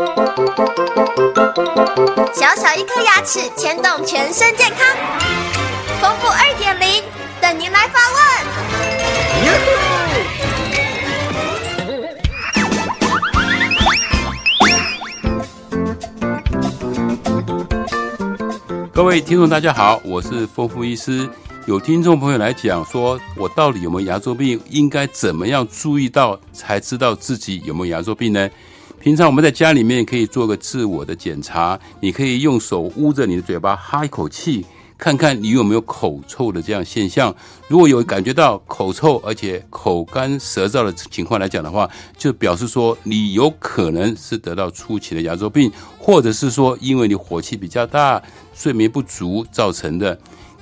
小小一颗牙齿牵动全身健康，丰富二点零等您来发问。各位听众，大家好，我是丰富医师。有听众朋友来讲说，我到底有没有牙周病？应该怎么样注意到才知道自己有没有牙周病呢？平常我们在家里面可以做个自我的检查，你可以用手捂着你的嘴巴哈一口气，看看你有没有口臭的这样现象。如果有感觉到口臭，而且口干舌燥的情况来讲的话，就表示说你有可能是得到初期的牙周病，或者是说因为你火气比较大、睡眠不足造成的。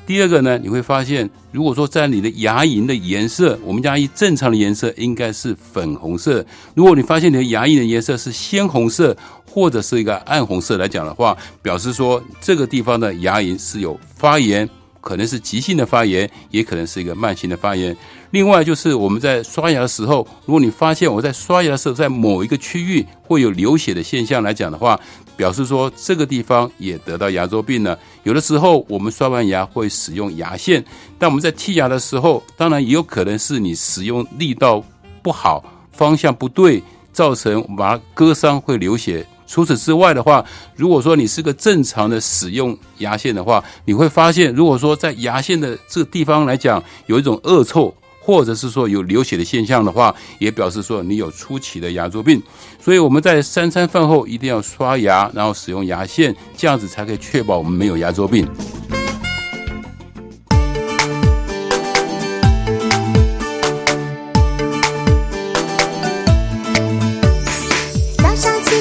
第二个呢，你会发现，如果说在你的牙龈的颜色，我们牙龈正常的颜色应该是粉红色。如果你发现你的牙龈的颜色是鲜红色，或者是一个暗红色来讲的话，表示说这个地方的牙龈是有发炎。可能是急性的发炎，也可能是一个慢性的发炎。另外，就是我们在刷牙的时候，如果你发现我在刷牙的时候，在某一个区域会有流血的现象来讲的话，表示说这个地方也得到牙周病了。有的时候我们刷完牙会使用牙线，但我们在剔牙的时候，当然也有可能是你使用力道不好、方向不对，造成把它割伤会流血。除此之外的话，如果说你是个正常的使用牙线的话，你会发现，如果说在牙线的这个地方来讲有一种恶臭，或者是说有流血的现象的话，也表示说你有初期的牙周病。所以我们在三餐饭后一定要刷牙，然后使用牙线，这样子才可以确保我们没有牙周病。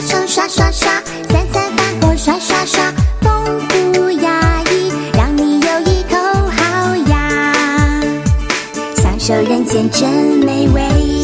刷刷刷，三餐饭后刷刷刷，丰富牙医，让你有一口好牙，享受人间真美味。